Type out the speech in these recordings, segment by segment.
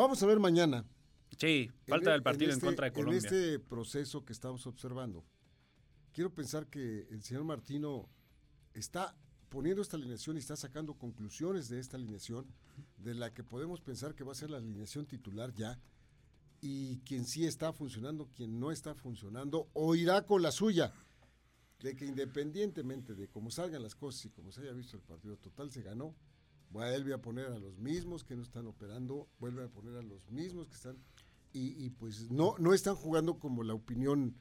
Vamos a ver mañana. Sí, falta el partido en, este, contra de Colombia. En este proceso que estamos observando, quiero pensar que el señor Martino está poniendo esta alineación y está sacando conclusiones de esta alineación, de la que podemos pensar que va a ser la alineación titular ya, y quien sí está funcionando, quien no está funcionando, o irá con la suya, de que independientemente de cómo salgan las cosas y como se haya visto el partido total, se ganó, vuelve a poner a los mismos que no están operando, vuelve a poner a los mismos que están, y, y pues no, no están jugando como la opinión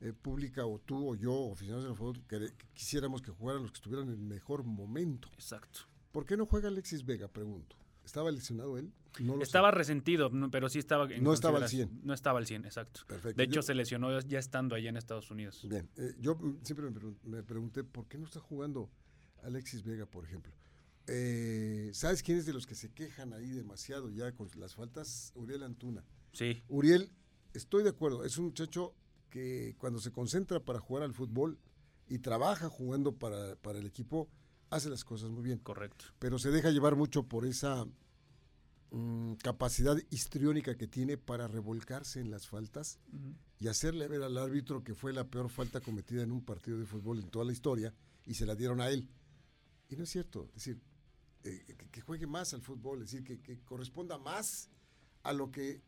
eh, pública o tú o yo, oficiales del fútbol, que, que, quisiéramos que jugaran los que estuvieran en el mejor momento. Exacto. ¿Por qué no juega Alexis Vega? Pregunto. ¿Estaba lesionado él? No estaba sé. resentido, pero sí estaba. no estaba al 100. No estaba al 100, exacto. Perfecto. De hecho, yo, se lesionó ya estando allá en Estados Unidos. Bien, eh, yo siempre me, pregunté, me pregunté por qué no está jugando Alexis Vega, por ejemplo. Eh, ¿Sabes quién es de los que se quejan ahí demasiado ya con las faltas? Uriel Antuna. Sí. Uriel, estoy de acuerdo, es un muchacho que cuando se concentra para jugar al fútbol y trabaja jugando para, para, el equipo, hace las cosas muy bien. Correcto. Pero se deja llevar mucho por esa mmm, capacidad histriónica que tiene para revolcarse en las faltas uh -huh. y hacerle ver al árbitro que fue la peor falta cometida en un partido de fútbol en toda la historia y se la dieron a él. Y no es cierto, es decir, eh, que, que, juegue más al fútbol, es decir, que, que corresponda más a lo que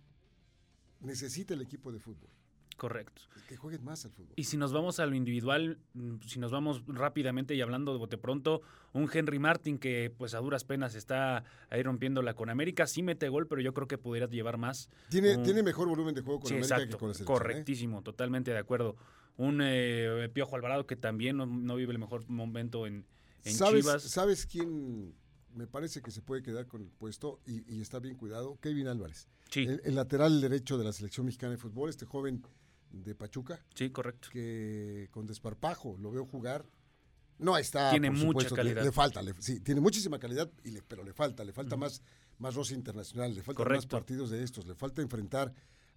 necesita el equipo de fútbol. Correcto. Que jueguen más al fútbol. Y si nos vamos a lo individual, si nos vamos rápidamente y hablando de bote pronto, un Henry Martin que pues a duras penas está ahí rompiéndola con América, sí mete gol, pero yo creo que pudiera llevar más. Tiene, um, tiene mejor volumen de juego con sí, América exacto, que con la selección. Correctísimo, ¿eh? totalmente de acuerdo. Un eh, Piojo Alvarado que también no, no, vive el mejor momento en, en ¿Sabes, Chivas. ¿Sabes quién me parece que se puede quedar con el puesto y, y está bien cuidado? Kevin Álvarez. Sí. El, el lateral derecho de la selección mexicana de fútbol, este joven de Pachuca. Sí, correcto. Que con desparpajo lo veo jugar. No está. Tiene mucha supuesto, calidad. Le, le falta, le, sí, tiene muchísima calidad, y le, pero le falta, le falta uh -huh. más, más roce internacional, le falta más partidos de estos, le falta enfrentar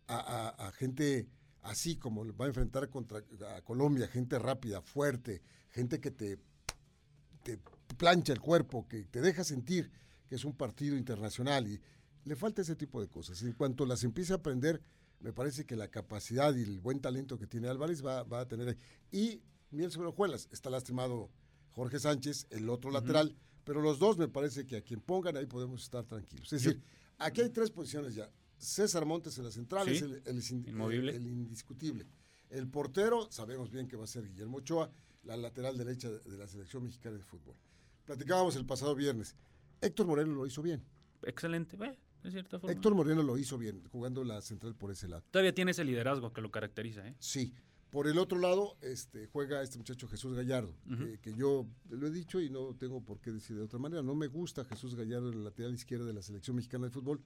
a, a, a, gente así como va a enfrentar contra a Colombia, gente rápida, fuerte, gente que te, te plancha el cuerpo, que te deja sentir que es un partido internacional y le falta ese tipo de cosas. En cuanto las empiece a aprender, me parece que la capacidad y el buen talento que tiene Álvarez va, va a tener ahí. Y Miel Juelas, está lastimado Jorge Sánchez, el otro uh -huh. lateral, pero los dos me parece que a quien pongan ahí podemos estar tranquilos. Es decir, aquí hay tres posiciones ya. César Montes en la central ¿Sí? es el, el, indiscutible. El portero, sabemos bien que va a ser Guillermo Ochoa, la lateral derecha de, de la selección mexicana de fútbol. Platicábamos el pasado viernes. Héctor Moreno lo hizo bien. Excelente, de cierta forma. Héctor Moreno lo hizo bien, jugando la central por ese lado. Todavía tiene ese liderazgo que lo caracteriza, ¿eh? Sí. Por el otro lado, este, juega este muchacho Jesús Gallardo, uh -huh. eh, que yo lo he dicho y no tengo por qué decir de otra manera. No me gusta Jesús Gallardo en el lateral izquierdo de la selección mexicana de fútbol.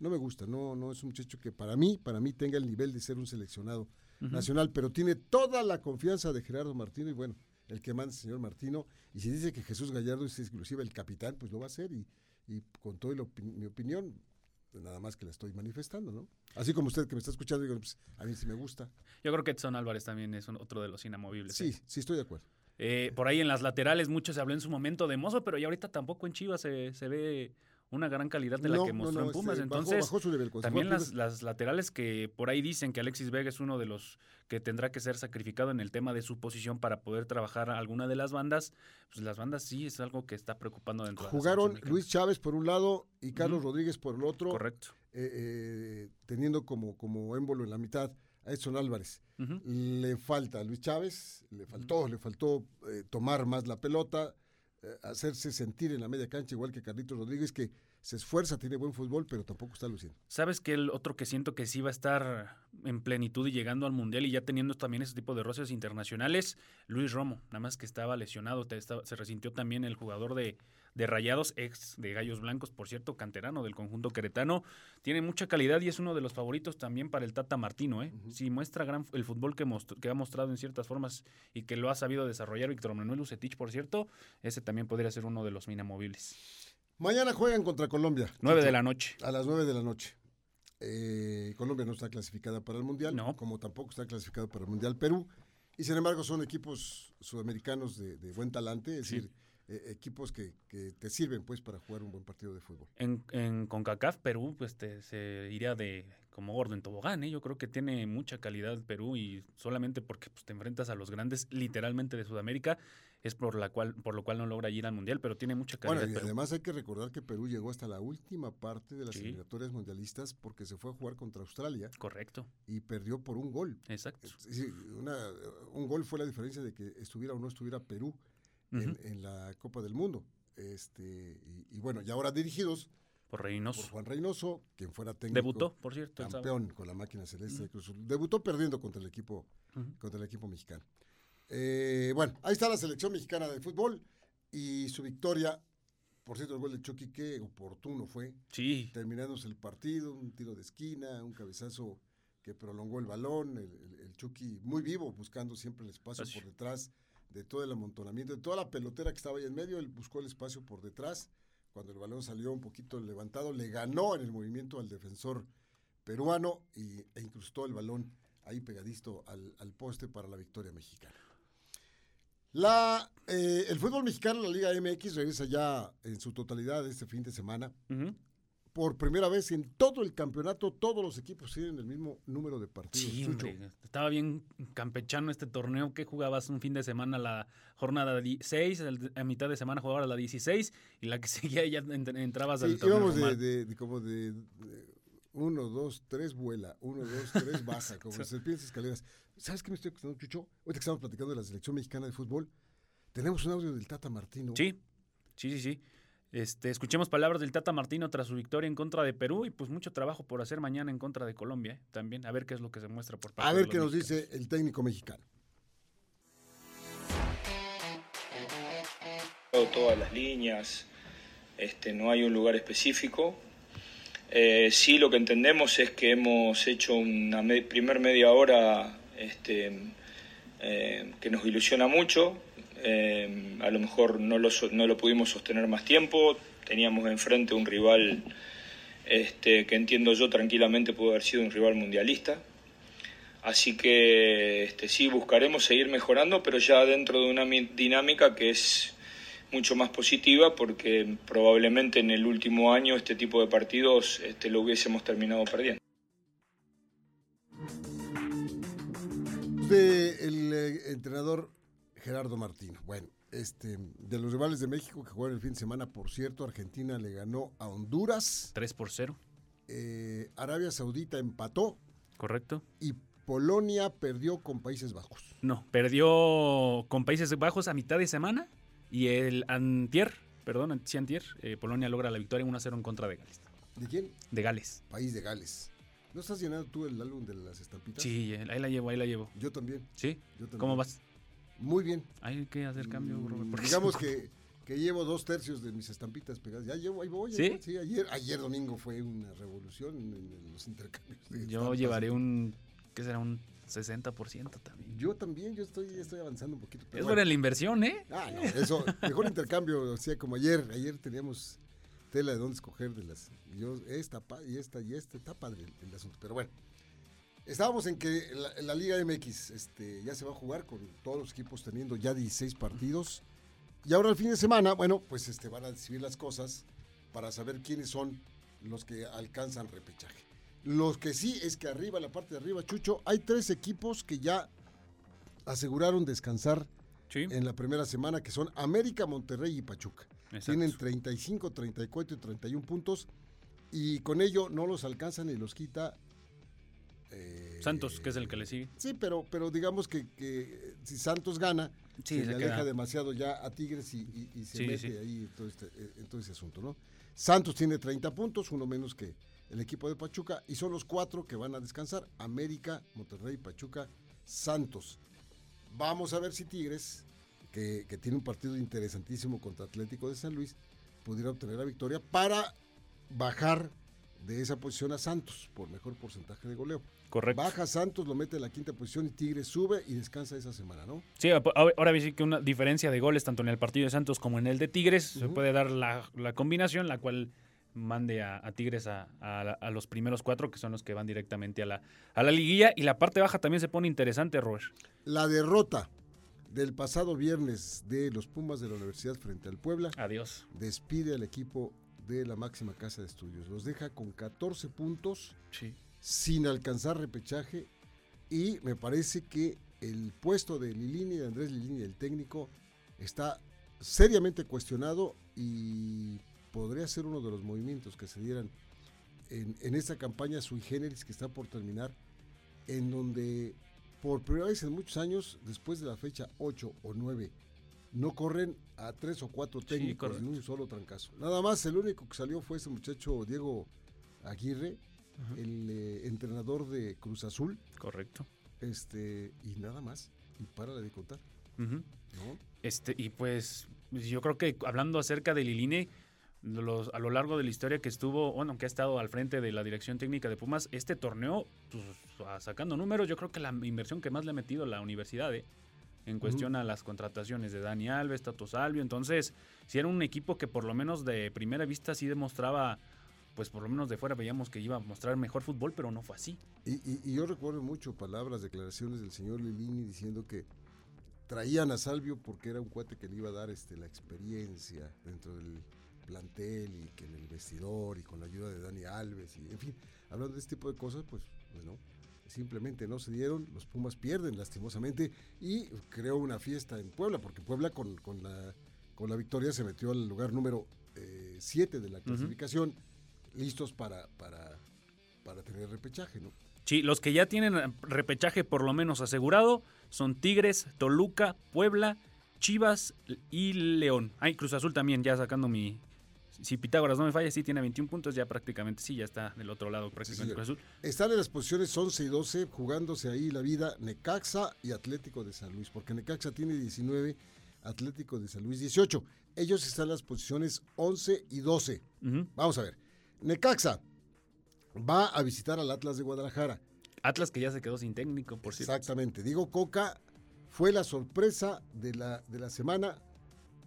No me gusta, no, no es un muchacho que para mí, para mí tenga el nivel de ser un seleccionado uh -huh. nacional, pero tiene toda la confianza de Gerardo Martino y bueno, el que manda el señor Martino. Y si dice que Jesús Gallardo es exclusiva el capitán, pues lo va a hacer y, y con toda mi opinión, nada más que la estoy manifestando, ¿no? Así como usted que me está escuchando, digo, pues, a mí sí me gusta. Yo creo que Edson Álvarez también es un, otro de los inamovibles. Sí, ¿eh? sí, estoy de acuerdo. Eh, por ahí en las laterales mucho se habló en su momento de Mozo, pero ya ahorita tampoco en Chivas se, se ve una gran calidad de la no, que mostró no, no, en Pumas. este, Entonces, bajó, bajó nivel, también las, las, laterales que por ahí dicen que Alexis Vega es uno de los que tendrá que ser sacrificado en el tema de su posición para poder trabajar alguna de las bandas, pues las bandas sí es algo que está preocupando dentro Jugaron de Luis Chávez por un lado y Carlos uh -huh. Rodríguez por el otro. Correcto. Eh, eh, teniendo como, como émbolo en la mitad a Edson Álvarez. Uh -huh. Le falta a Luis Chávez, le faltó, uh -huh. le faltó eh, tomar más la pelota, hacerse sentir en la media cancha, igual que Carlitos Rodríguez, que se esfuerza, tiene buen fútbol, pero tampoco está luciendo. ¿Sabes que el otro que siento que sí va a estar en plenitud y llegando al Mundial y ya teniendo también ese tipo de roces internacionales? Luis Romo, nada más que estaba lesionado, se resintió también el jugador de, de Rayados, ex de Gallos Blancos, por cierto, canterano del conjunto queretano. Tiene mucha calidad y es uno de los favoritos también para el Tata Martino. ¿eh? Uh -huh. Sí, muestra gran, el fútbol que, ha mostrado en ciertas formas y que lo ha sabido desarrollar Víctor Manuel Ucetich, por cierto, ese también podría ser uno de los minamovibles. Mañana juegan contra Colombia. 9 de la noche. A las 9 de la noche. Eh, Colombia no está clasificada para el Mundial, no. como tampoco está clasificado para el Mundial Perú. Y sin embargo son equipos sudamericanos de, de buen talante, es sí. decir, eh, equipos que, que, te sirven pues para jugar un buen partido de fútbol. En, en CONCACAF, Perú pues se iría de como gordo en tobogán, ¿eh? yo creo que tiene mucha calidad Perú y solamente porque pues, te enfrentas a los grandes literalmente de Sudamérica es por la cual por lo cual no logra ir al mundial, pero tiene mucha calidad. Bueno, y además hay que recordar que Perú llegó hasta la última parte de las eliminatorias mundialistas porque se fue a jugar contra Australia. Correcto. Y perdió por un gol. Exacto. un gol fue la diferencia de que estuviera o no estuviera Perú en, la Copa del Mundo. Este, y, bueno, y ahora dirigidos por Reynoso. Por Juan Reynoso, quien fuera técnico. Debutó, por cierto. Campeón con la máquina celeste de Cruz Debutó perdiendo contra el equipo, contra el equipo mexicano. Eh, bueno, ahí está la selección mexicana de fútbol y su victoria. Por cierto, el gol de Chucky, qué oportuno fue. Sí. Terminándose el partido, un tiro de esquina, un cabezazo que prolongó el balón. El, Chucky muy vivo, buscando siempre el espacio por detrás de todo el amontonamiento, de toda la pelotera que estaba ahí en medio, él buscó el espacio por detrás, cuando el balón salió un poquito levantado, le ganó en el movimiento al defensor peruano y, e incrustó el balón ahí pegadito al, poste para la victoria mexicana. La, eh, el fútbol mexicano, la Liga MX, regresa ya en su totalidad este fin de semana por primera vez en todo el campeonato, todos los equipos tienen el mismo número de partidos. Sí, estaba bien campechano este torneo que jugabas un fin de semana la jornada 6, a mitad de semana jugabas la 16 y la que seguía ya entrabas al torneo. Íbamos de, de, como de, 1, 2, 3 vuela, 1, 2, 3 baja, como serpientes escaleras. ¿Sabes qué me estoy acordando, Chucho? Ahorita que estamos platicando de la selección mexicana de fútbol, tenemos un audio del Tata Martino. Sí, sí, sí, sí. Este, escuchemos palabras del Tata Martino tras su victoria en contra de Perú y pues mucho trabajo por hacer mañana en contra de Colombia ¿eh? también. A ver qué es lo que se muestra por parte A ver qué nos dice el técnico mexicano. Todas las líneas, este, no hay un lugar específico. Eh, sí, lo que entendemos es que hemos hecho una primer media hora este, eh, que nos ilusiona mucho, eh, a lo mejor no lo, no lo pudimos sostener más tiempo, teníamos enfrente un rival este, que entiendo yo tranquilamente pudo haber sido un rival mundialista. Así que este, sí, buscaremos seguir mejorando, pero ya dentro de una dinámica que es mucho más positiva porque probablemente en el último año este tipo de partidos este, lo hubiésemos terminado perdiendo. De el eh, entrenador Gerardo Martino. Bueno, este, de los rivales de México que jugaron el fin de semana, por cierto, Argentina le ganó a Honduras. 3 por 0. Eh, Arabia Saudita empató. Correcto. Y Polonia perdió con Países Bajos. No, perdió con Países Bajos a mitad de semana y el antier, perdón, sí antier, eh, Polonia logra la victoria 1 0 en contra de Gales. ¿De quién? De Gales. País de Gales. ¿No estás llenando tú el álbum de las estampitas? Sí, ahí la llevo, ahí la llevo. Yo también. ¿Sí? Yo también. ¿Cómo vas? Muy bien. Hay que hacer cambio, mm, Digamos que, que, llevo dos tercios de mis estampitas pegadas. Ya llevo, ahí voy. ¿Sí? sí ayer, ayer domingo fue una revolución en, los intercambios. Yo llevaré un, ¿qué será? Un 60% también. Yo también, yo estoy, estoy avanzando un poquito. es buena la inversión, ¿eh? Ah, no, eso, mejor intercambio, o sea, como ayer, ayer teníamos tela de dónde escoger de las, yo, esta y esta y esta, está padre el asunto, pero bueno. Estábamos en que la, Liga MX este, ya se va a jugar con todos los equipos teniendo ya 16 partidos. Y ahora el fin de semana, bueno, pues este, van a decidir las cosas para saber quiénes son los que alcanzan repechaje. Lo que sí es que arriba, la parte de arriba, Chucho, hay tres equipos que ya aseguraron descansar en la primera semana, que son América, Monterrey y Pachuca. Tienen 35, 34 y 31 puntos y con ello no los alcanzan y los quita eh, Santos, que es el que le sigue. Sí, pero, pero digamos que, si Santos gana, se, le aleja demasiado ya a Tigres y, se mete ahí en todo, este, ese asunto, ¿no? Santos tiene 30 puntos, uno menos que el equipo de Pachuca, y son los cuatro que van a descansar: América, Monterrey, Pachuca, Santos. Vamos a ver si Tigres, que, que tiene un partido interesantísimo contra Atlético de San Luis, pudiera obtener la victoria para bajar de esa posición a Santos por mejor porcentaje de goleo. Correcto. Baja Santos, lo mete en la quinta posición y Tigres sube y descansa esa semana, ¿no? Sí, ahora sí que una diferencia de goles tanto en el partido de Santos como en el de Tigres, se puede dar la, combinación, la cual mande a, Tigres a, los primeros cuatro, que son los que van directamente a la, a la liguilla. Y la parte baja también se pone interesante, Robert. La derrota del pasado viernes de los Pumas de la Universidad frente al Puebla. Adiós. Despide al equipo de la máxima casa de estudios. Los deja con 14 puntos, sin alcanzar repechaje. Y me parece que el puesto de Lilini, de Andrés Lilini, el técnico, está seriamente cuestionado y podría ser uno de los movimientos que se dieran en, en esta campaña sui generis que está por terminar, en donde por primera vez en muchos años, después de la fecha 8 o 9, no corren a tres o cuatro técnicos en un solo trancazo. Nada más, el único que salió fue ese muchacho Diego Aguirre, el eh, entrenador de Cruz Azul. Correcto. Este, y nada más. Y para de contar. Este, y pues, yo creo que hablando acerca del Iline, los, a lo largo de la historia que estuvo, bueno, que ha estado al frente de la dirección técnica de Pumas, este torneo, pues, sacando números, yo creo que la inversión que más le ha metido la universidad, ¿eh? en cuestión a las contrataciones de Dani Alves, Tato Salvio. Entonces, si era un equipo que por lo menos de primera vista sí demostraba, pues por lo menos de fuera veíamos que iba a mostrar mejor fútbol, pero no fue así. Y, yo recuerdo mucho palabras, declaraciones del señor Lilini diciendo que traían a Salvio porque era un cuate que le iba a dar este, la experiencia dentro del plantel y que en el vestidor y con la ayuda de Dani Alves y en fin, hablando de este tipo de cosas, pues bueno, simplemente no se dieron, los Pumas pierden lastimosamente y creó una fiesta en Puebla, porque Puebla con, con, la, con la victoria se metió al lugar número 7 eh, de la clasificación, listos para, para, para tener repechaje, ¿no? Sí, los que ya tienen repechaje por lo menos asegurado son Tigres, Toluca, Puebla, Chivas y León. Hay Cruz Azul también, ya sacando mi, si Pitágoras no me falla, sí tiene 21 puntos, ya prácticamente sí, ya está del otro lado prácticamente Azul. Están en las posiciones 11 y 12 jugándose ahí la vida Necaxa y Atlético de San Luis, porque Necaxa tiene 19, Atlético de San Luis 18. Ellos están en las posiciones 11 y 12. Vamos a ver. Necaxa va a visitar al Atlas de Guadalajara. Atlas que ya se quedó sin técnico, por cierto. Exactamente. Digo, Coca fue la sorpresa de la, de la semana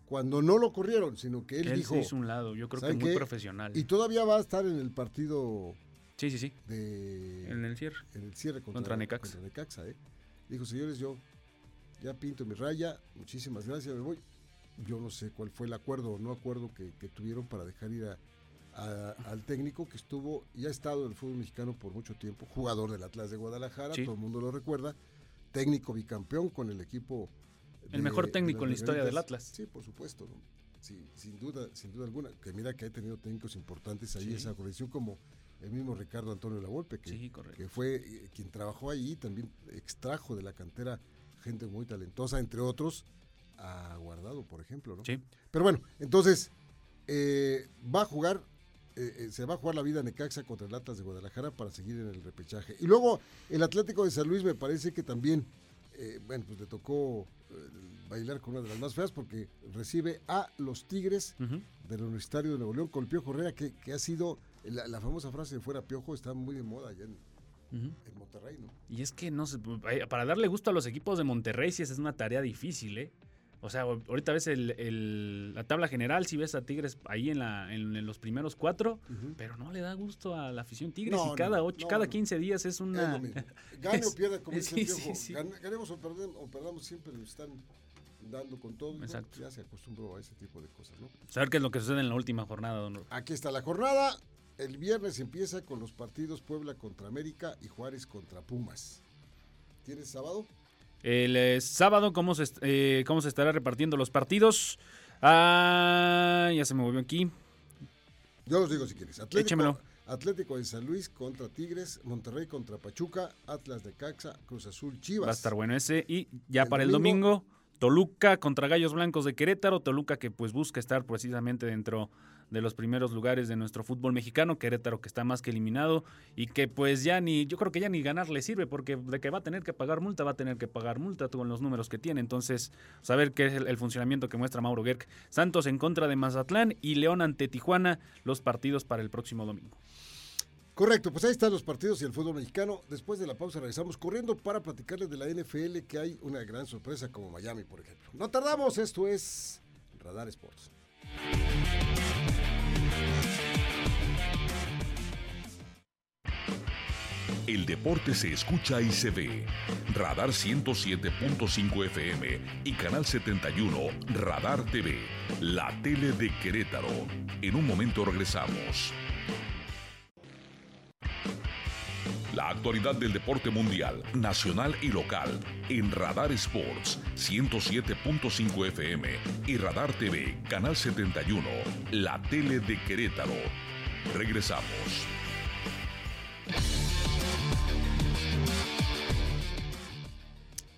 cuando no lo corrieron, sino que él, dijo. Se hizo un lado, yo creo que muy profesional. Y todavía va a estar en el partido. Sí, sí, sí. en el cierre. En el cierre contra, contra Necaxa. Contra Necaxa ¿eh? Dijo, señores, yo ya pinto mi raya, muchísimas gracias, me voy. Yo no sé cuál fue el acuerdo o no acuerdo que, tuvieron para dejar ir al técnico que estuvo y ha estado en el fútbol mexicano por mucho tiempo, jugador del Atlas de Guadalajara, todo el mundo lo recuerda, técnico bicampeón con el equipo el mejor técnico en la historia del Atlas. Sí, por supuesto. Sí, sin duda, sin duda alguna. Que mira que ha tenido técnicos importantes ahí, esa colección, como el mismo Ricardo Antonio Lavolpe, que, que fue eh, quien trabajó ahí, también extrajo de la cantera gente muy talentosa, entre otros, a Guardado, por ejemplo, ¿no? Sí. Pero bueno, entonces, eh, va a jugar, eh, se va a jugar la vida Necaxa contra el Atlas de Guadalajara para seguir en el repechaje. Y luego, el Atlético de San Luis me parece que también, bueno, pues le tocó bailar con una de las más feas porque recibe a los Tigres del Universitario de Nuevo León con el Piojo Herrera, que, que ha sido la, famosa frase de fuera Piojo está muy de moda allá en, Monterrey, ¿no? Y es que no para darle gusto a los equipos de Monterrey sí es una tarea difícil, ¿eh? O sea, ahorita ves el, la tabla general, si ves a Tigres ahí en, la, en, los primeros cuatro, pero no le da gusto a la afición Tigres y cada ocho, cada 15 días es una... Gane o pierda, como dice sí, Ganemos o, perdamos, siempre nos están dando con todo. Exacto. Ya se acostumbró a ese tipo de cosas, ¿no? Saber qué es lo que sucede en la última jornada, don Aquí está la jornada. El viernes empieza con los partidos Puebla contra América y Juárez contra Pumas. ¿Tienes sábado? El eh, sábado, ¿cómo se, eh, ¿cómo se estará repartiendo los partidos? Ah, ya se me movió aquí. Yo los digo si quieres. Atlético, Atlético de San Luis contra Tigres, Monterrey contra Pachuca, Atlas de Caxa, Cruz Azul, Chivas. Va a estar bueno ese. Y ya para el domingo, Toluca contra Gallos Blancos de Querétaro. Toluca que pues busca estar precisamente dentro de los primeros lugares de nuestro fútbol mexicano, Querétaro que está más que eliminado y que pues ya ni, yo creo que ya ni ganar le sirve porque de que va a tener que pagar multa, va a tener que pagar multa con los números que tiene. Entonces, saber qué es el, funcionamiento que muestra Mauro Gerg. Santos en contra de Mazatlán y León ante Tijuana, los partidos para el próximo domingo. Correcto, pues ahí están los partidos y el fútbol mexicano. Después de la pausa regresamos corriendo para platicarles de la NFL que hay una gran sorpresa como Miami, por ejemplo. No tardamos, esto es Radar Sports. el deporte se escucha y se ve. Radar 107.5 FM y Canal 71 Radar TV, la tele de Querétaro. En un momento regresamos. La actualidad del deporte mundial, nacional y local en Radar Sports 107.5 FM y Radar TV, Canal 71, la tele de Querétaro. Regresamos.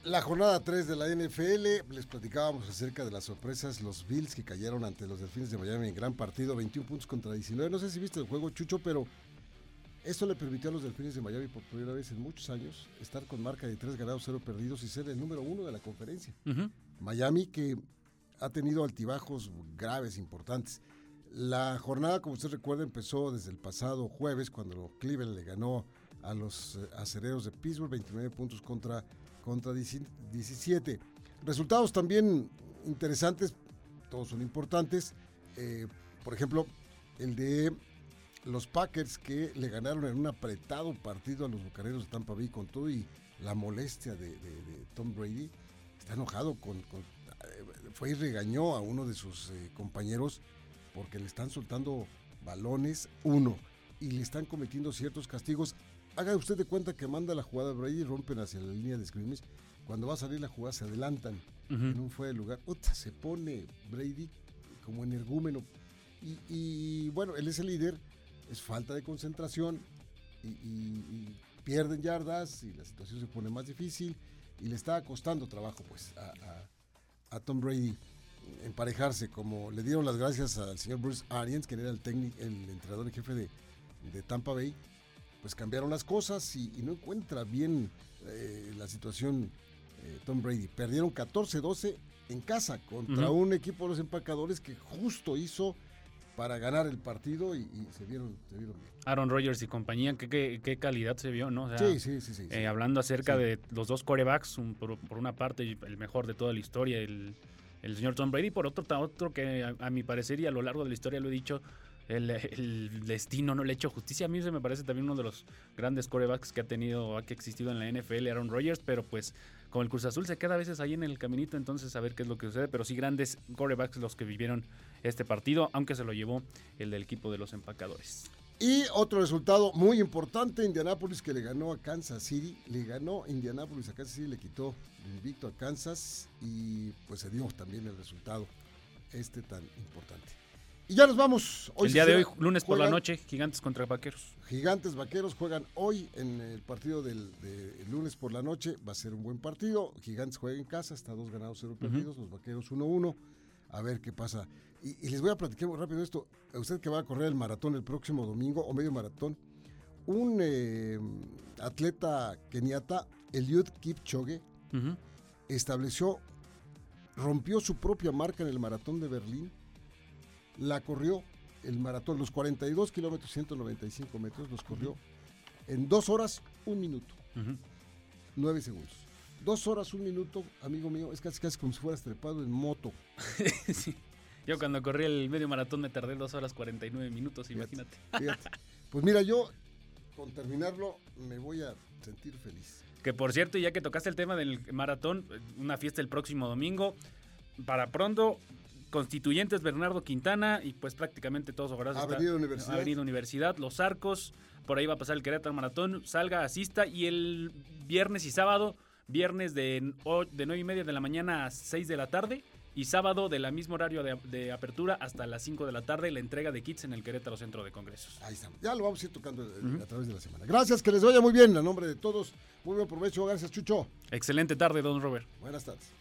La jornada 3 de la NFL, les platicábamos acerca de las sorpresas, los Bills que cayeron ante los Delfines de Miami en gran partido, 21 puntos contra 19. No sé si viste el juego, Chucho, pero esto le permitió a los Delfines de Miami por primera vez en muchos años estar con marca de 3 ganados, 0 perdidos y ser el número uno de la conferencia. Miami que ha tenido altibajos graves, importantes. La jornada, como usted recuerda, empezó desde el pasado jueves cuando Cleveland le ganó a los eh, acereros de Pittsburgh 29 puntos contra, contra 17. Resultados también interesantes, todos son importantes. Eh, por ejemplo, el de los Packers que le ganaron en un apretado partido a los Bucaneros de Tampa Bay con todo y la molestia de, Tom Brady. Está enojado con, eh, fue y regañó a uno de sus eh, compañeros porque le están soltando balones, uno, y le están cometiendo ciertos castigos. Haga usted de cuenta que manda la jugada Brady, rompen hacia la línea de scrimmage. Cuando va a salir la jugada se adelantan en un fue de lugar. se pone Brady como energúmeno. Y, y bueno, él es el líder es falta de concentración y, pierden yardas y la situación se pone más difícil y le está costando trabajo pues a, Tom Brady emparejarse como le dieron las gracias al señor Bruce Arians que era el técnico el entrenador en jefe de, Tampa Bay pues cambiaron las cosas y, no encuentra bien eh, la situación eh, Tom Brady. Perdieron 14-12 en casa contra un equipo de los empacadores que justo hizo para ganar el partido y, se, vieron, se, vieron, bien. Aaron Rodgers y compañía, qué, qué, calidad se vio, ¿no? sí, sí, sí, eh, hablando acerca de los dos corebacks, por, una parte el mejor de toda la historia, el, el señor Tom Brady, por otro, otro que a, mi parecer y a lo largo de la historia lo he dicho, el, destino no le ha hecho justicia. A mí se me parece también uno de los grandes corebacks que ha tenido, ha existido en la NFL, Aaron Rodgers, pero pues con el Cruz Azul se queda a veces ahí en el caminito, entonces a ver qué es lo que sucede, pero sí grandes corebacks los que vivieron este partido, aunque se lo llevó el del equipo de los empacadores. Y otro resultado muy importante, Indianápolis que le ganó a Kansas City, le ganó Indianápolis a Kansas City, le quitó invicto a Kansas y pues se dio también el resultado este tan importante. Y ya nos vamos. el día de hoy, lunes por la noche, Gigantes contra Vaqueros. Gigantes Vaqueros juegan hoy en el partido del lunes por la noche. Va a ser un buen partido. Gigantes juega en casa, está dos ganados, cero perdidos. Los Vaqueros 1-1. A ver qué pasa. Y, les voy a platicar muy rápido esto. usted que va a correr el maratón el próximo domingo o medio maratón, un eh, atleta keniata, Eliud Kipchoge, estableció, rompió su propia marca en el maratón de Berlín la corrió el maratón, los 42 kilómetros, 195 metros, los corrió en dos horas, un minuto, nueve segundos. Dos horas, un minuto, amigo mío, es casi, casi como si fueras trepado en moto. Yo cuando corrí el medio maratón me tardé dos horas 49 minutos, imagínate. Pues mira, yo con terminarlo me voy a sentir feliz. Que por cierto, ya que tocaste el tema del maratón, una fiesta el próximo domingo. Para pronto, Constituyentes Bernardo Quintana y pues prácticamente todos ojalá Avenida Universidad. Avenida Universidad, Los Arcos, por ahí va a pasar el Querétaro Maratón, salga, asista y el viernes y sábado, viernes de, de 9 y media de la mañana a 6 de la tarde y sábado de la mismo horario de, apertura hasta las 5 de la tarde la entrega de kits en el Querétaro Centro de Congresos. Ahí estamos, ya lo vamos a ir tocando eh, a través de la semana. Gracias, que les vaya muy bien, a nombre de todos, muy buen provecho, gracias Chucho. Excelente tarde, don Robert. Buenas tardes.